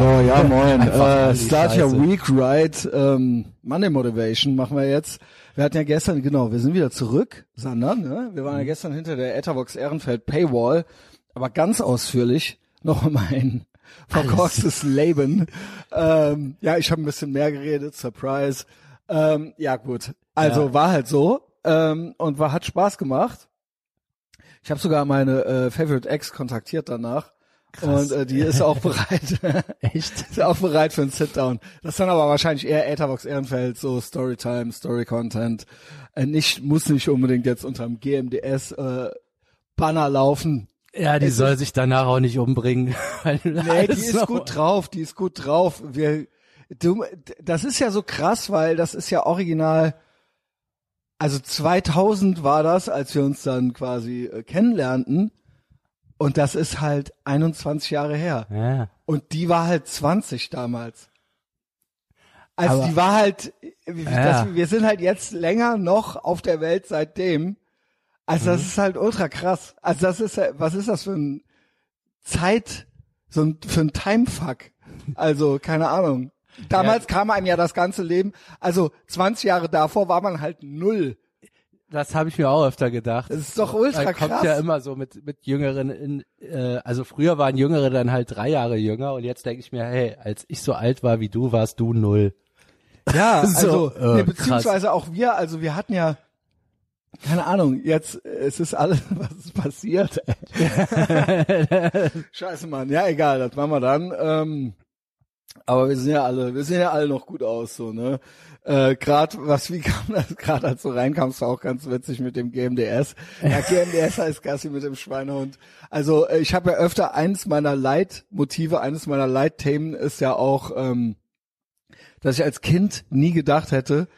So, ja, moin. Äh, Start Your. Week Right. Ähm, Monday Motivation machen wir jetzt. Wir hatten ja gestern, genau, wir sind wieder zurück, Sander, ne? Wir waren Mhm. ja gestern hinter der Etherbox Ehrenfeld Paywall, aber ganz ausführlich noch um ein verkorkstes Leben. Ähm, ja, ich habe ein bisschen mehr geredet, Surprise. Ähm, ja, gut. Also Ja. war halt so ähm, und war hat Spaß gemacht. Ich habe sogar meine äh, Favorite Ex kontaktiert danach. Krass. Und äh, die ist auch bereit. Echt? ist auch bereit für ein Sit-Down. Das ist dann aber wahrscheinlich eher Etherbox Ehrenfeld, so Storytime, Story-Content. Äh, nicht, muss nicht unbedingt jetzt unterm GMDS äh, Banner laufen. Ja, die Es soll sich danach auch nicht umbringen. Nee, die ist gut drauf, die ist gut drauf. Wir, du, das ist ja so krass, weil das ist ja original, also 2000 war das, als wir uns dann quasi äh, kennenlernten. Und das ist halt 21 Jahre her. Ja. Und die war halt 20 damals. Also Aber- die war halt, Ja. das, wir sind halt jetzt länger noch auf der Welt seitdem. Also Mhm. das ist halt ultra krass. Also das ist, ja- was ist das für ein Zeit, so ein, für ein Timefuck? Also keine Ahnung. Damals kam einem ja das ganze Leben, also 20 Jahre davor war man halt null. Das habe ich mir auch öfter gedacht. Das ist doch ultra Man kommt krass. ja immer so mit mit Jüngeren in, äh, also früher waren Jüngere dann halt drei Jahre jünger und jetzt denke ich mir, hey, als ich so alt war wie du, warst du null. Ja, So, also äh, nee, beziehungsweise auch wir, also wir hatten ja keine Ahnung, jetzt es ist alles was ist passiert. Scheiße, Mann. Ja, egal, das machen wir dann. Ähm, aber wir sind ja alle, wir sehen ja alle noch gut aus, so ne. Äh, gerade was wie kam das gerade als du reinkamst war auch ganz witzig mit dem GMDS. Ja, GMDS heißt Gassi mit dem Schweinehund. Also äh, ich habe ja öfter eines meiner Leitmotive, eines meiner Leitthemen ist ja auch ähm, dass ich als Kind nie gedacht hätte,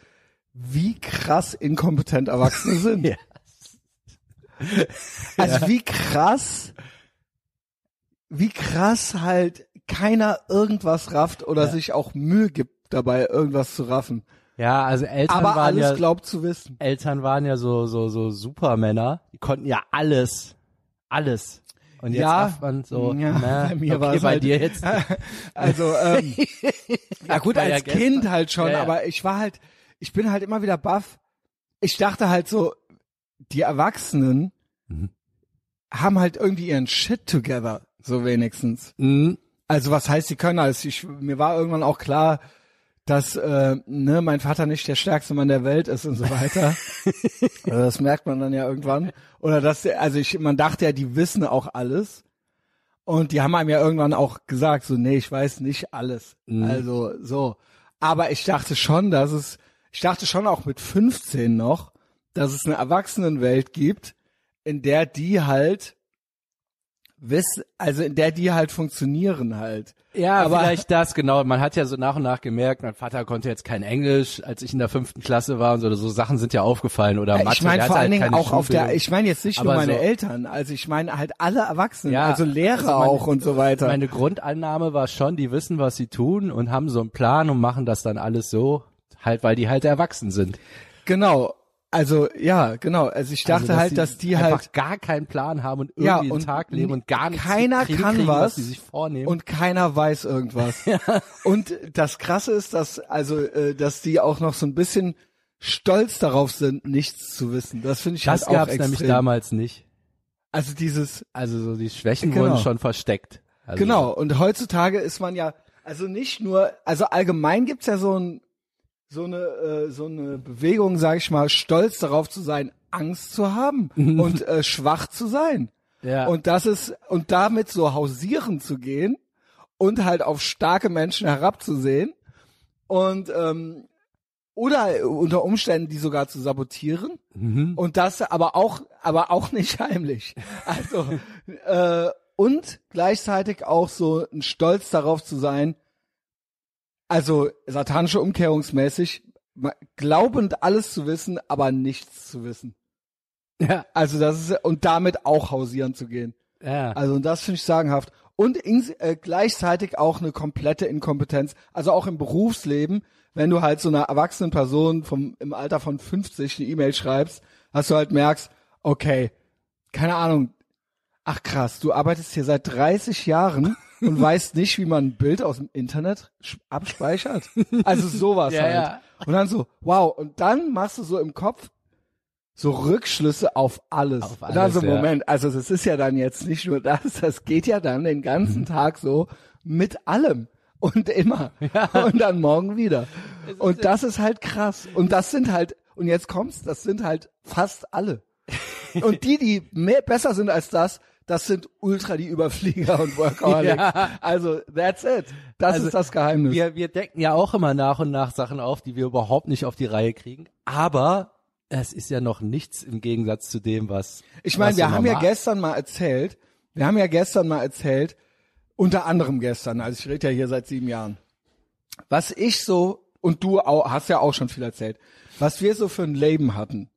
wie krass inkompetent Erwachsene sind. Ja. Also wie krass, wie krass halt keiner irgendwas rafft oder sich auch Mühe gibt dabei, irgendwas zu raffen. Ja, also Eltern Aber waren alles ja glaubt zu wissen. Eltern waren ja so so so Supermänner, die konnten ja alles, alles. Und jetzt Ja. man so, Ja, na, bei mir okay, war es bei halt- dir jetzt. Also, ähm, ja gut, ja als gestern. Kind halt schon, Ja, ja. aber ich war halt, ich bin halt immer wieder baff. Ich dachte halt so, die Erwachsenen Mhm. haben halt irgendwie ihren Shit together, so wenigstens. Mhm. Also was heißt, sie können alles? Ich, mir war irgendwann auch klar, dass äh, ne, mein Vater nicht der stärkste Mann der Welt ist und so weiter. Also das merkt man dann ja irgendwann. Oder dass, der- also ich, man dachte ja, die wissen auch alles. Und die haben einem ja irgendwann auch gesagt, so, nee, ich weiß nicht alles. Mhm. Also so. Aber ich dachte schon, dass es, ich dachte schon auch mit 15 noch, dass es eine Erwachsenenwelt gibt, in der die halt wiss, also in der die halt funktionieren halt. Ja, Aber- vielleicht das, genau. Man hat ja so nach und nach gemerkt, mein Vater konnte jetzt kein Englisch, als ich in der fünften Klasse war und so, so Sachen sind ja aufgefallen oder Mathe. ich meine vor hatte allen halt Dingen auch auf der, ich meine jetzt nicht nur Aber meine so- Eltern, also ich meine halt alle Erwachsenen, Ja, also Lehrer also meine- auch und so weiter. Meine Grundannahme war schon, die wissen, was sie tun und haben so einen Plan und machen das dann alles so, halt, weil die halt erwachsen sind. genau. Also ja, genau. Also ich dachte also, halt, dass die einfach halt gar keinen Plan haben und irgendwie Ja, und Tag leben und gar nichts keiner kriegen, kann kriegen, was was sie sich vornehmen. und keiner weiß irgendwas. Und das Krasse ist, dass also äh, dass die auch noch so ein bisschen stolz darauf sind, nichts zu wissen. Das finde ich das halt auch gab's extrem. nämlich damals nicht. Also dieses Also so die Schwächen Genau. wurden schon versteckt. Also, Genau, und heutzutage ist man ja, also nicht nur, also allgemein gibt's ja so ein, so eine, äh, so eine Bewegung, sag ich mal, stolz darauf zu sein, Angst zu haben und äh, schwach zu sein. Ja. Und das ist, und damit so hausieren zu gehen und halt auf starke Menschen herabzusehen und ähm, oder unter Umständen die sogar zu sabotieren Mhm. und das aber auch aber auch nicht heimlich also äh, und gleichzeitig auch so ein Stolz darauf zu sein also satanische Umkehrungsmäßig glaubend alles zu wissen aber nichts zu wissen ja. also das ist und damit auch hausieren zu gehen ja. also und das finde ich sagenhaft. Und ins, äh, gleichzeitig auch eine komplette Inkompetenz. Also auch im Berufsleben, wenn du halt so einer erwachsenen Person vom, im Alter von 50 eine E-Mail schreibst, dass du halt merkst, okay, keine Ahnung, ach krass, du arbeitest hier seit 30 Jahren und weißt nicht, wie man ein Bild aus dem Internet abspeichert. Also sowas Ja, halt. ja. Und dann so, wow. Und dann machst du so im Kopf so Rückschlüsse auf alles. Auf und dann alles, so, ja. Moment, also das ist ja dann jetzt nicht nur das, das geht ja dann den Mhm. ganzen Tag so mit allem. Und immer. Und dann morgen wieder. Und das ist halt krass. Und das sind halt, und jetzt kommt's, das sind halt fast alle. Und die, die mehr, besser sind als das, das sind ultra die Überflieger und Workaholics. Ja. Also, that's it. Das Also, ist das Geheimnis. Wir, wir decken ja auch immer nach und nach Sachen auf, die wir überhaupt nicht auf die Reihe kriegen. Aber es ist ja noch nichts im Gegensatz zu dem, was. Ich meine, wir haben ja gestern mal erzählt, wir haben ja gestern mal erzählt, unter anderem gestern, also ich rede ja hier seit sieben Jahren, was ich so, und du auch, hast ja auch schon viel erzählt, was wir so für ein Leben hatten.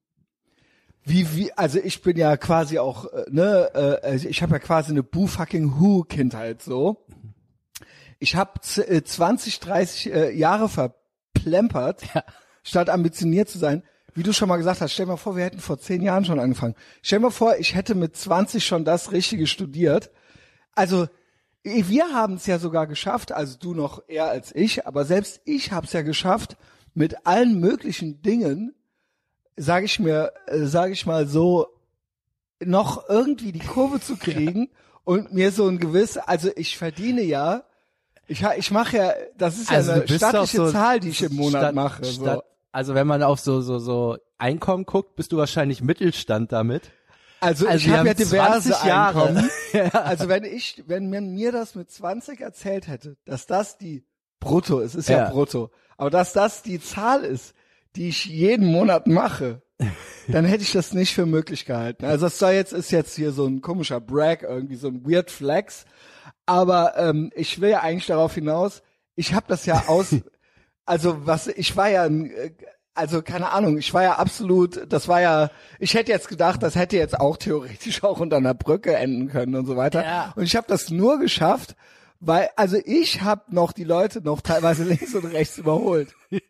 Wie, wie, also ich bin ja quasi auch, äh, ne, äh, ich habe ja quasi eine Boo fucking Who Kindheit so. Ich habe 20, 30 äh, Jahre verplempert, statt ambitioniert zu sein. Wie du schon mal gesagt hast, stell dir mal vor, wir hätten vor zehn Jahren schon angefangen. Stell dir mal vor, ich hätte mit 20 schon das Richtige studiert. Also wir haben es ja sogar geschafft, also du noch eher als ich, aber selbst ich habe es ja geschafft, mit allen möglichen Dingen, sage ich mir, äh, sage ich mal so, noch irgendwie die Kurve zu kriegen und mir so ein gewiss, also ich verdiene ja, ich, ha- ich mache ja, das ist ja Also eine stattliche so- Zahl, die ich im Monat statt- mache. So. Statt, also wenn man auf so so so Einkommen guckt, bist du wahrscheinlich Mittelstand damit. Also, Also ich habe ja diverse 20 Jahre. Einkommen. Also wenn ich, wenn man mir das mit 20 erzählt hätte, dass das die Brutto, es ist ja, Ja. Brutto, aber dass das die Zahl ist, die ich jeden Monat mache, dann hätte ich das nicht für möglich gehalten. Also das soll jetzt ist jetzt hier so ein komischer Brag, irgendwie so ein Weird Flex. Aber ähm, ich will ja eigentlich darauf hinaus, ich habe das ja aus, also was, ich war ja äh, also keine Ahnung, ich war ja absolut, das war ja, ich hätte jetzt gedacht, das hätte jetzt auch theoretisch auch unter einer Brücke enden können und so weiter. Ja. Und ich habe das nur geschafft, weil, also ich habe noch die Leute noch teilweise links und rechts überholt.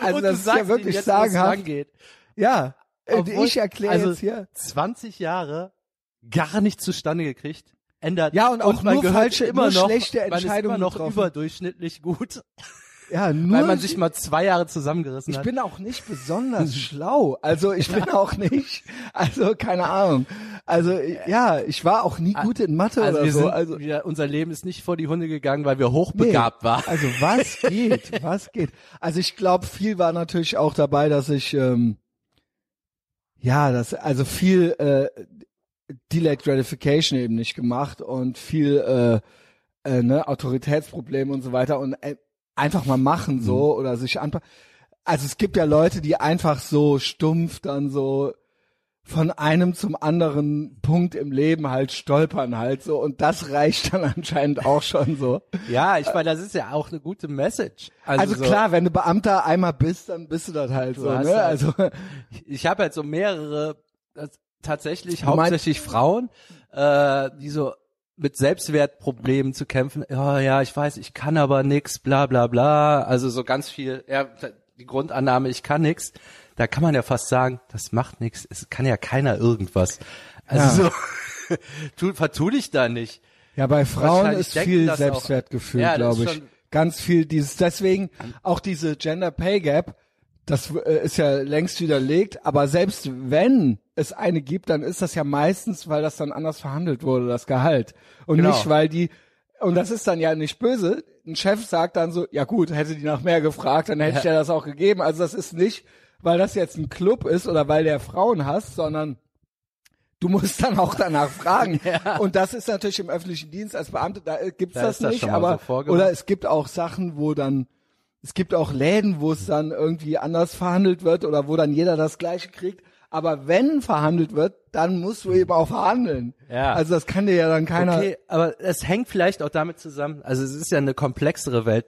Also Und das ist ja wirklich jetzt, sagenhaft. Ja, äh, Obwohl- ich erkläre also jetzt hier. 20 Jahre gar nicht zustande gekriegt. Ändert. Ja, und auch man nur gehört falsche, immer nur noch, schlechte man ist Entscheidungen immer noch getroffen. überdurchschnittlich gut, Ja, nur weil man sich mal zwei Jahre zusammengerissen Ich hat. bin auch nicht besonders schlau. Also ich bin auch nicht, also keine Ahnung. Also ja, ich war auch nie gut in Mathe also oder wir so. sind, also wir, unser Leben ist nicht vor die Hunde gegangen, weil wir nee. hochbegabt waren. Also was geht? Was geht? Also ich glaube, viel war natürlich auch dabei, dass ich ähm, ja, das also viel äh, Delayed Gratification eben nicht gemacht und viel äh, äh, ne, Autoritätsprobleme und so weiter und äh, einfach mal machen so oder sich anpassen. Also es gibt ja Leute, die einfach so stumpf dann so von einem zum anderen Punkt im Leben halt stolpern halt so und das reicht dann anscheinend auch schon so. Ja, ich meine, das ist ja auch eine gute Message. Also, so, klar, wenn du Beamter einmal bist, dann bist du das halt so, hast ne? halt- Also ich habe halt so mehrere, das, tatsächlich Du meinst- hauptsächlich Frauen, äh, die so mit Selbstwertproblemen zu kämpfen. Ja, ja, ich weiß, ich kann aber nix, bla bla bla. Also so ganz viel, ja, die Grundannahme, ich kann nix. Da kann man ja fast sagen, das macht nix. Es kann ja keiner irgendwas. Also so, tu, vertu dich da nicht. ja, bei Frauen ist viel Selbstwertgefühl, Ja, glaube ich. Ganz viel dieses deswegen auch diese Gender Pay Gap, das äh, ist ja längst widerlegt, aber selbst wenn es eine gibt, dann ist das ja meistens, weil das dann anders verhandelt wurde, das Gehalt. Und Genau. nicht, weil die und das ist dann ja nicht böse. Ein Chef sagt dann so, ja gut, hätte die nach mehr gefragt, dann hätte ich ja das auch gegeben. Also das ist nicht, weil das jetzt ein Club ist oder weil der Frauen hasst, sondern du musst dann auch danach fragen. Und das ist natürlich im öffentlichen Dienst als Beamte, da äh, gibt's Da das das nicht, mal aber so oder es gibt auch Sachen, wo dann es gibt auch Läden, wo es dann irgendwie anders verhandelt wird oder wo dann jeder das gleiche kriegt. Aber wenn verhandelt wird, dann musst du eben auch verhandeln. Ja. Also das kann dir ja dann keiner. Okay, aber es hängt vielleicht auch damit zusammen, also es ist ja eine komplexere Welt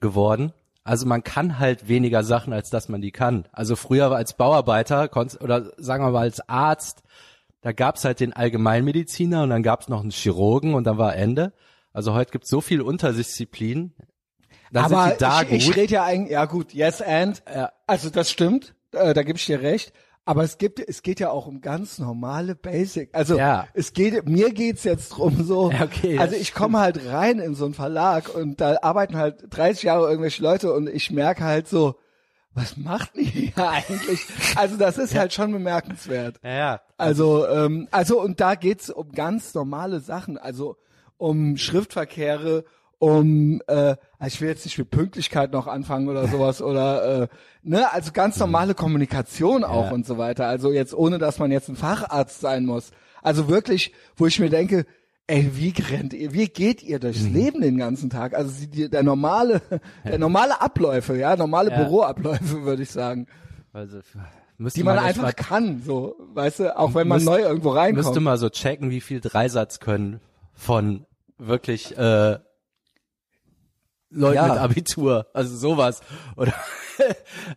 geworden. Also man kann halt weniger Sachen, als dass man die kann. Also früher als Bauarbeiter oder sagen wir mal als Arzt, da gab's halt den Allgemeinmediziner und dann gab's noch einen Chirurgen und dann war Ende. Also heute gibt's so viel Unterdisziplinen. Da aber die da ich, gut. ich rede ja eigentlich, ja gut, yes and. Ja. Also das stimmt, äh, da gebe ich dir recht. Aber es gibt, es geht ja auch um ganz normale Basic. Also Ja. es geht, mir geht's jetzt drum so. Ja, okay, also ich komme halt rein in so einen Verlag und da arbeiten halt 30 Jahre irgendwelche Leute und ich merke halt so, was macht ihr hier eigentlich? Also das ist halt schon bemerkenswert. Ja, ja. Also, ähm, also und da geht's um ganz normale Sachen, also um Schriftverkehre, um, äh, ich will jetzt nicht mit Pünktlichkeit noch anfangen oder sowas oder, äh, ne, also ganz normale Kommunikation auch Ja. und so weiter. Also jetzt ohne, dass man jetzt ein Facharzt sein muss. Also wirklich, wo ich mir denke, ey, wie rennt ihr, wie geht ihr durchs Mhm. Leben den ganzen Tag? Also die, der normale, der normale Abläufe, ja, normale Ja. Büroabläufe, würde ich sagen, Also, müsste die man echt einfach mal, kann, so, weißt du, auch wenn man Müsst- neu irgendwo reinkommt. müsste mal so checken, wie viel Dreisatz können von wirklich äh, Leuten Ja. mit Abitur, also sowas oder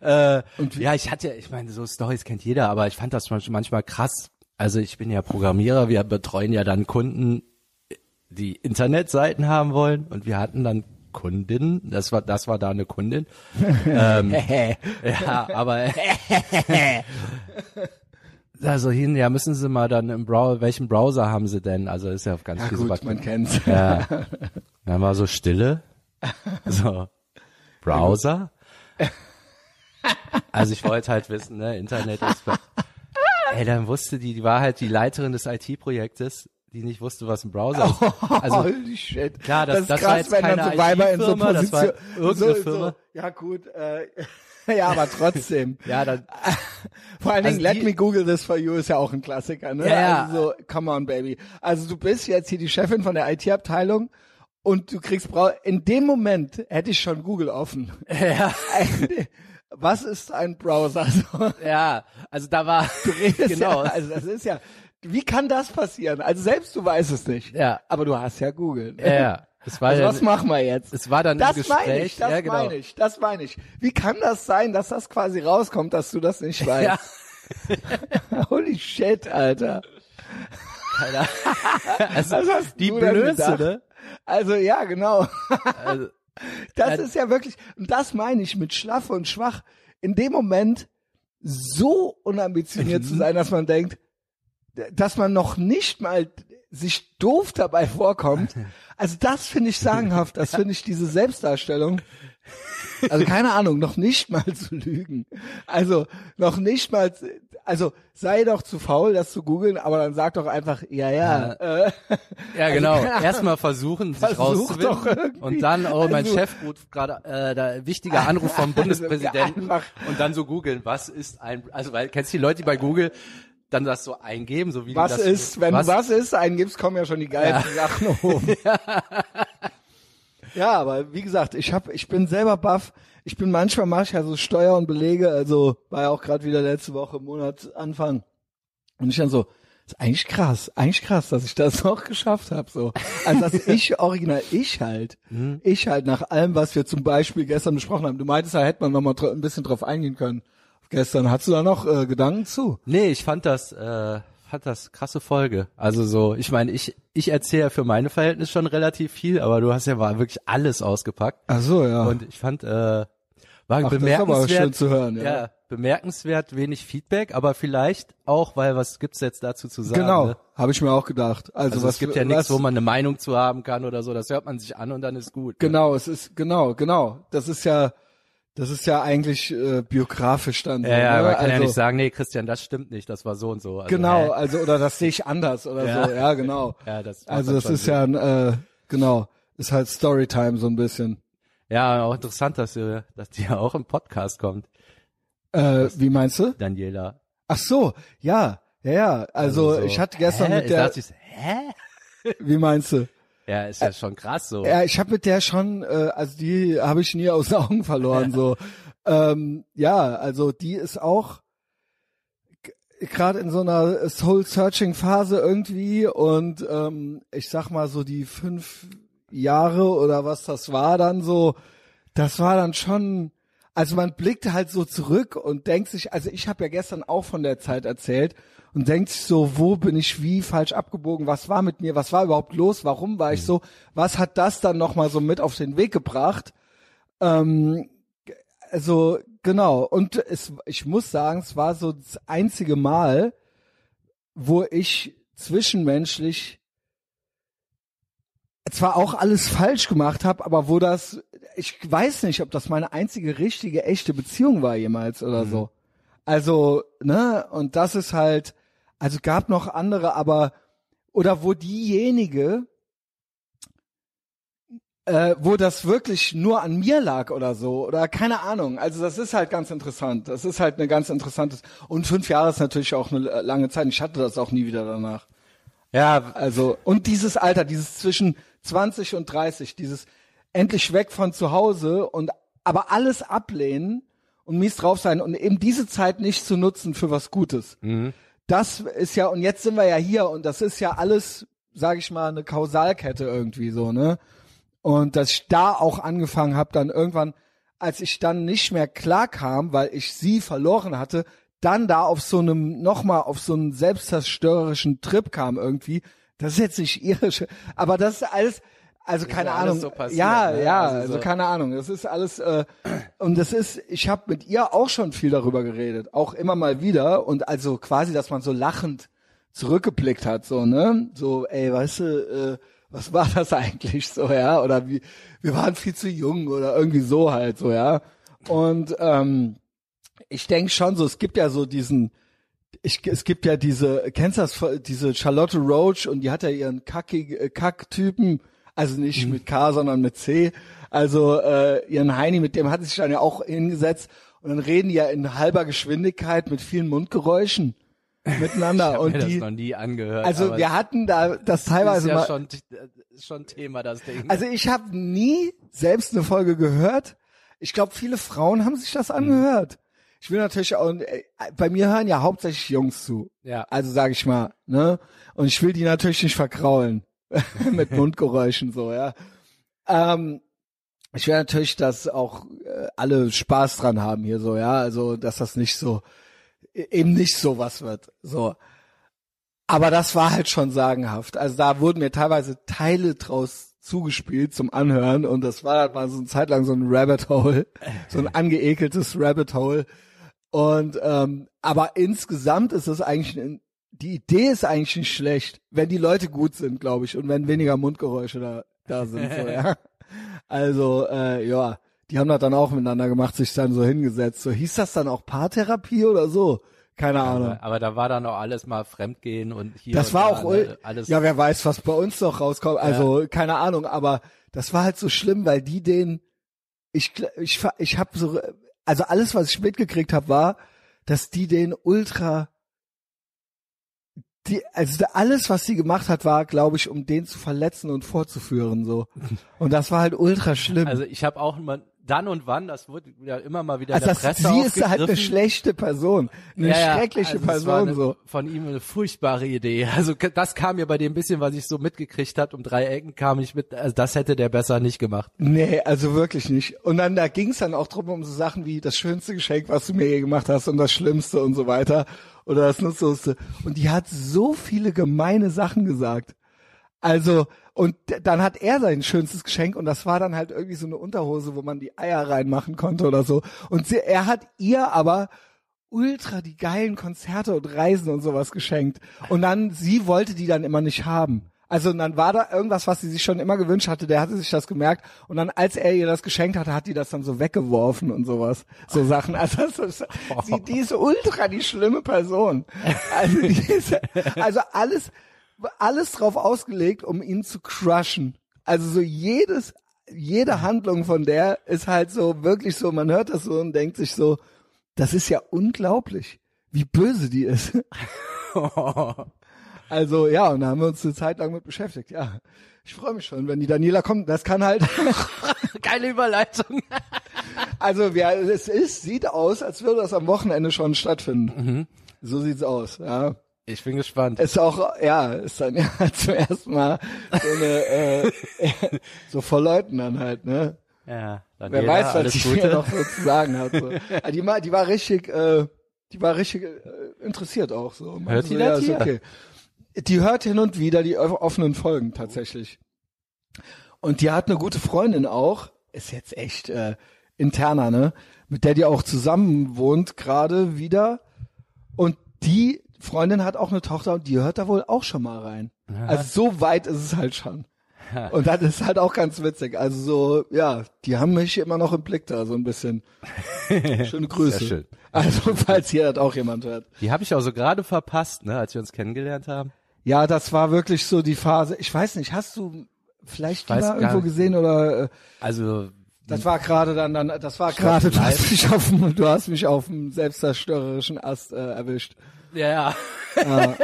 äh, Und ja, ich hatte, ich meine, so Stories kennt jeder, aber ich fand das manch- manchmal krass. Also ich bin ja Programmierer, wir betreuen ja dann Kunden, die Internetseiten haben wollen und wir hatten dann Kundinnen, das war das war da eine Kundin. ähm, ja, aber also hin, ja, müssen Sie mal dann im Browser, welchen Browser haben Sie denn? Also ist ja auf ganz Ja viel gut, man kennt's. ja. Dann war so Stille. So. Browser. Also ich wollte halt wissen, ne, Internet ist. Ey, dann wusste die, die war halt die Leiterin des IT-Projektes, die nicht wusste, was ein Browser ist. Also Holy shit. klar, das- ist das krass, war jetzt wenn dann keine in so IT-Firma, das war irgendeine so, Firma. So, ja gut, äh, ja, aber trotzdem. ja, dann Vor allen Also Dingen, Let die- Me Google This For You ist ja auch ein Klassiker, ne? Ja, ja. Also so, come on, baby. Also du bist jetzt hier die Chefin von der IT-Abteilung und du kriegst Brau in dem Moment hätte ich schon Google offen. ja, Was ist ein Browser? So, ja, also da war redest genau. Ja, also das ist ja, wie kann das passieren? Also selbst du weißt es nicht. Ja. Aber du hast ja Google. Ja, ja. Es war Also dann, was machen wir jetzt? es war dann Das im Gespräch. meine ich, das ja, genau. meine ich, das meine ich. Wie kann das sein, dass das quasi rauskommt, dass du das nicht weißt? Ja, Holy shit, Alter. keiner. Also, Was hast die du Blöße, ne? Also ja, genau. Also, Das ist ja wirklich, und das meine ich mit schlaff und schwach. In dem Moment so unambitioniert Mhm. zu sein, dass man denkt, dass man noch nicht mal sich doof dabei vorkommt. Also das finde ich sagenhaft. Das finde ich diese Selbstdarstellung. Also keine Ahnung, noch nicht mal zu lügen. Also noch nicht mal, zu- also sei doch zu faul, das zu googeln, aber dann sag doch einfach, ja, ja. Äh, Ja, genau. keine Ahnung. Erstmal versuchen, sich Versuch doch rauszuwinden. irgendwie. Und dann, oh, mein Also- Chef ruft gerade, äh, da wichtiger Anruf vom Bundespräsidenten. Einfach- Und dann so googeln, was ist ein, also weil, kennst du die Leute, die bei Google dann das so eingeben, so wie was das, ist, wenn was, du was ist, eingibst, kommen ja schon die geilsten Sachen hoch. ja, aber wie gesagt, ich hab, ich bin selber baff. Ich bin manchmal mache ich ja so Steuer und Belege, also war ja auch gerade wieder letzte Woche im Monat Anfang. Und ich dann so, ist eigentlich krass, eigentlich krass, dass ich das noch geschafft habe. So, also dass ich original, ich halt, Mhm. ich halt nach allem, was wir zum Beispiel gestern besprochen haben. Du meintest, da hätte man noch mal ein bisschen drauf eingehen können. Gestern hast du da noch äh, Gedanken zu? Nee, ich fand das, äh, fand das krasse Folge. Also so, ich meine, ich, ich erzähle für meine Verhältnisse schon relativ viel, aber du hast ja mal wirklich alles ausgepackt. Ach so, ja. Und ich fand, äh, war Ach, das ist bemerkenswert. aber schön zu hören, ja. ja. bemerkenswert wenig Feedback, aber vielleicht auch, weil was gibt's jetzt dazu zu sagen? Genau, Ne? habe ich mir auch gedacht. Also, Also was es gibt ja nichts, wo man eine Meinung zu haben kann oder so. Das hört man sich an und dann ist gut. ne? Genau, es ist genau, genau. Das ist ja, das ist ja eigentlich äh, biografisch dann. so, Ja, ja, ne? man kann ja also, nicht sagen, nee, Christian, das stimmt nicht, das war so und so. Also, Genau, hä? also oder das sehe ich anders oder Ja. so. Ja, genau. Ja, das Also das ist Sinn. ja ein, äh, genau, ist halt Storytime so ein bisschen. Ja, auch interessant, dass, ihr, dass die ja auch im Podcast kommt, Äh, wie meinst du? Daniela. Ach so, ja, ja, ja. Also, ich hatte gestern hä? mit der, dachte, ich so, hä? wie meinst du? Ja, ist ja schon krass so. Ja, ich habe mit der schon, äh, also die habe ich nie aus den Augen verloren. so, ähm, ja, also die ist auch gerade in so einer Soul-Searching-Phase irgendwie und ähm, ich sag mal so die fünf Jahre oder was das war dann so, das war dann schon, also man blickt halt so zurück und denkt sich, also ich habe ja gestern auch von der Zeit erzählt und denkt sich so, wo bin ich wie falsch abgebogen, was war mit mir, was war überhaupt los, warum war ich so, was hat das dann nochmal so mit auf den Weg gebracht? Ähm, also genau. Und es, ich muss sagen, es war so das einzige Mal, wo ich zwischenmenschlich zwar auch alles falsch gemacht habe, aber wo das, ich weiß nicht, ob das meine einzige richtige, echte Beziehung war jemals oder so. Also, ne, und das ist halt, also gab noch andere, aber, oder wo diejenige, äh, wo das wirklich nur an mir lag oder so oder keine Ahnung. Also das ist halt ganz interessant. Das ist halt eine ganz interessante und fünf Jahre ist natürlich auch eine lange Zeit. Ich hatte das auch nie wieder danach. Ja, Also und dieses Alter, dieses zwischen 20 und 30, dieses endlich weg von zu Hause und aber alles ablehnen und mies drauf sein und eben diese Zeit nicht zu nutzen für was Gutes. Das ist ja und jetzt sind wir ja hier und das ist ja alles, sage ich mal, eine Kausalkette irgendwie so, ne? Und dass ich da auch angefangen habe, dann irgendwann, als ich dann nicht mehr klar kam, weil ich sie verloren hatte, dann da auf so einem, nochmal auf so einen selbstzerstörerischen Trip kam irgendwie. Das ist jetzt nicht ihre, Sch aber das ist alles, also keine ja Ahnung. so passiert, ja, ne? ja, Also also, so- keine Ahnung. Das ist alles, äh, und das ist, ich habe mit ihr auch schon viel darüber geredet, auch immer mal wieder und also quasi, dass man so lachend zurückgeblickt hat, so, ne? So, ey, weißt du, äh, was war das eigentlich so, ja? Oder wie, wir waren viel zu jung oder irgendwie so halt, so, ja. Und ähm, ich denke schon so, es gibt ja so diesen, ich, es gibt ja diese, kennst du das, diese Charlotte Roach und die hat ja ihren kackig, äh, Kacktypen, also nicht mit K, sondern mit C, also äh, ihren Heini, mit dem hat sie sich dann ja auch hingesetzt und dann reden die ja in halber Geschwindigkeit mit vielen Mundgeräuschen miteinander ich und die, noch nie angehört. also wir hatten da das teilweise ist ja mal, schon, ist schon Thema, das Ding. also ich habe nie selbst eine Folge gehört. Ich glaube, viele Frauen haben sich das angehört. Ich will natürlich auch, äh, bei mir hören ja hauptsächlich Jungs zu. ja. Also sage ich mal, ne? Und ich will die natürlich nicht verkraulen mit Mundgeräuschen so, ja. Ähm, ich will natürlich, dass auch äh, alle Spaß dran haben hier so, ja. Also dass das nicht so e- eben nicht so was wird, so. Aber das war halt schon sagenhaft. Also da wurden mir teilweise Teile draus zugespielt zum Anhören und das war halt mal so eine Zeit lang so ein Rabbit Hole, so ein angeekeltes Rabbit Hole. Und ähm, aber insgesamt ist es eigentlich ein, die Idee ist eigentlich nicht schlecht, wenn die Leute gut sind, glaube ich, und wenn weniger Mundgeräusche da da sind. So, ja. Also äh, ja, die haben das dann auch miteinander gemacht, sich dann so hingesetzt. So hieß das dann auch Paartherapie oder so? Keine Ahnung. Aber, aber da war dann auch alles mal Fremdgehen und hier Das und war da, auch, ne, alles. ja, wer weiß, was bei uns noch rauskommt. Also, keine Ahnung, aber das war halt so schlimm, weil die den, ich, ich, ich habe so, also alles, was ich mitgekriegt habe, war, dass die den ultra, die, also alles, was sie gemacht hat, war, glaube ich, um den zu verletzen und vorzuführen, so. Und das war halt ultra schlimm. Also ich habe auch mal dann und wann, das wurde ja immer mal wieder Also der das, Presse sie ist halt eine schlechte Person, eine Ja, schreckliche also Person, eine, so. Von ihm eine furchtbare Idee. Also das kam mir bei dem bisschen, was ich so mitgekriegt hat, um drei Ecken kam ich mit, also das hätte der besser nicht gemacht. Nee, also wirklich nicht. Und dann, da ging es dann auch drum um so Sachen wie das schönste Geschenk, was du mir je gemacht hast und das Schlimmste und so weiter. Oder das Nutzlosste. Und die hat so viele gemeine Sachen gesagt. Also, und dann hat er sein schönstes Geschenk und das war dann halt irgendwie so eine Unterhose, wo man die Eier reinmachen konnte oder so. Und sie, er hat ihr aber ultra die geilen Konzerte und Reisen und sowas geschenkt. Und dann, sie wollte die dann immer nicht haben. Also und dann war da irgendwas, was sie sich schon immer gewünscht hatte, der hatte sich das gemerkt und dann, als er ihr das geschenkt hatte, hat die das dann so weggeworfen und sowas. So Sachen. Also das ist, sie, die ist ultra die schlimme Person. Also, die ist, also alles, alles drauf ausgelegt, um ihn zu crushen. Also so jedes, jede Handlung von der ist halt so wirklich so, man hört das so und denkt sich so, das ist ja unglaublich, wie böse die ist. Also ja, und da haben wir uns eine Zeit lang mit beschäftigt. Ja, ich freue mich schon, wenn die Daniela kommt. Das kann halt, Geile Überleitung. also ja, es ist, sieht aus, als würde das am Wochenende schon stattfinden. So sieht's aus. Ja, Ich bin gespannt. ist auch, ja, ist dann ja zum ersten Mal so eine, äh, so vor Leuten dann halt, ne? Ja, Wer Daniela, weiß, was ich Gute. mir noch so zu sagen hat. So. Ja, die, war, die war richtig, äh, die war richtig äh, interessiert auch so. Meinte Hört die so, das ja, ist hier? okay. Die hört hin und wieder die off- offenen Folgen tatsächlich. Und die hat eine gute Freundin auch. Ist jetzt echt äh, interner, ne? Mit der die auch zusammen wohnt gerade wieder. Und die Freundin hat auch eine Tochter und die hört da wohl auch schon mal rein. Also so weit ist es halt schon. Und das ist halt auch ganz witzig. Also so, ja, die haben mich immer noch im Blick da, so ein bisschen. Schöne Grüße. Sehr schön. Also, falls hier das auch jemand hört. Die habe ich auch so gerade verpasst, ne, als wir uns kennengelernt haben. Ja, das war wirklich so die Phase. Ich weiß nicht, hast du vielleicht die mal irgendwo gesehen oder äh, Also das war gerade dann dann das war gerade du hast mich auf dem, du hast mich auf dem selbstzerstörerischen Ast äh, erwischt. ja,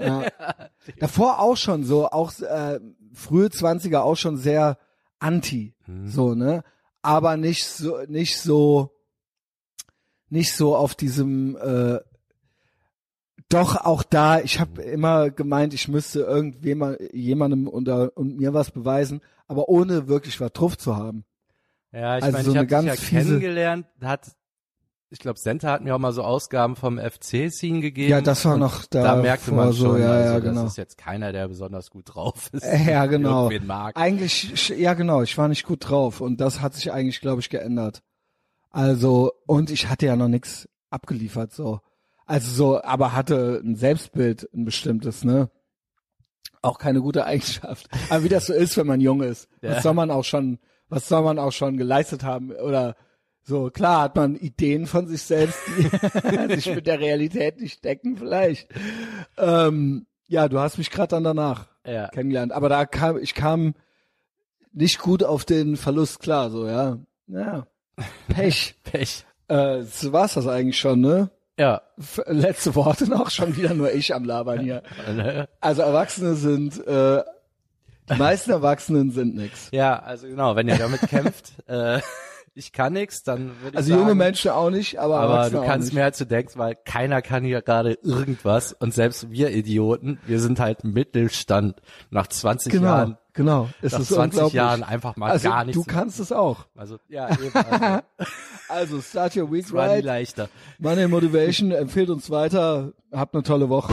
ja. Davor auch schon so, auch äh, frühe Zwanziger auch schon sehr anti, so ne, aber nicht so nicht so nicht so auf diesem äh, doch auch da, ich habe immer gemeint, ich müsste irgendwem jemandem unter und mir was beweisen, aber ohne wirklich was drauf zu haben. Ja, ich Also meine, so ich habe dich ja ganz fiese- kennengelernt, hat ich glaube, Senta hat mir auch mal so Ausgaben vom FC-Scene gegeben. Ja, das war noch da Da merkte man so, schon, ja, also, ja, das genau. ist jetzt keiner, der besonders gut drauf ist. Ja, genau. Mag. Eigentlich, ja genau, ich war nicht gut drauf und das hat sich eigentlich, glaube ich, geändert. Also, und ich hatte ja noch nichts abgeliefert, so. Also so, aber hatte ein Selbstbild, ein bestimmtes, ne? Auch keine gute Eigenschaft. Aber wie das so ist, wenn man jung ist. Ja. Was soll man auch schon, was soll man auch schon geleistet haben? Oder so, klar hat man Ideen von sich selbst, die sich mit der Realität nicht decken, vielleicht. Ähm, ja, du hast mich gerade dann danach Ja. kennengelernt. Aber da kam, ich kam nicht gut auf den Verlust klar, so, ja. Ja. Pech. Pech. äh, so war's das eigentlich schon, ne? Ja. Letzte Worte noch, schon wieder nur ich am Labern hier. Ne? Also Erwachsene sind, äh, die meisten Erwachsenen sind nix. Ja, also genau, wenn ihr damit kämpft, äh, ich kann nix, dann würde ich Also sagen, junge Menschen auch nicht, aber, aber du kannst nicht. mehr als du denkst, weil keiner kann hier gerade irgendwas und selbst wir Idioten, wir sind halt Mittelstand nach 20 Genau, Jahren, genau. Es nach ist 20 unglaublich. Jahren einfach mal also gar nichts. du kannst es auch. also ja, eben, also, Also start your week right. leichter. Money Motivation empfiehlt uns weiter. Habt eine tolle Woche.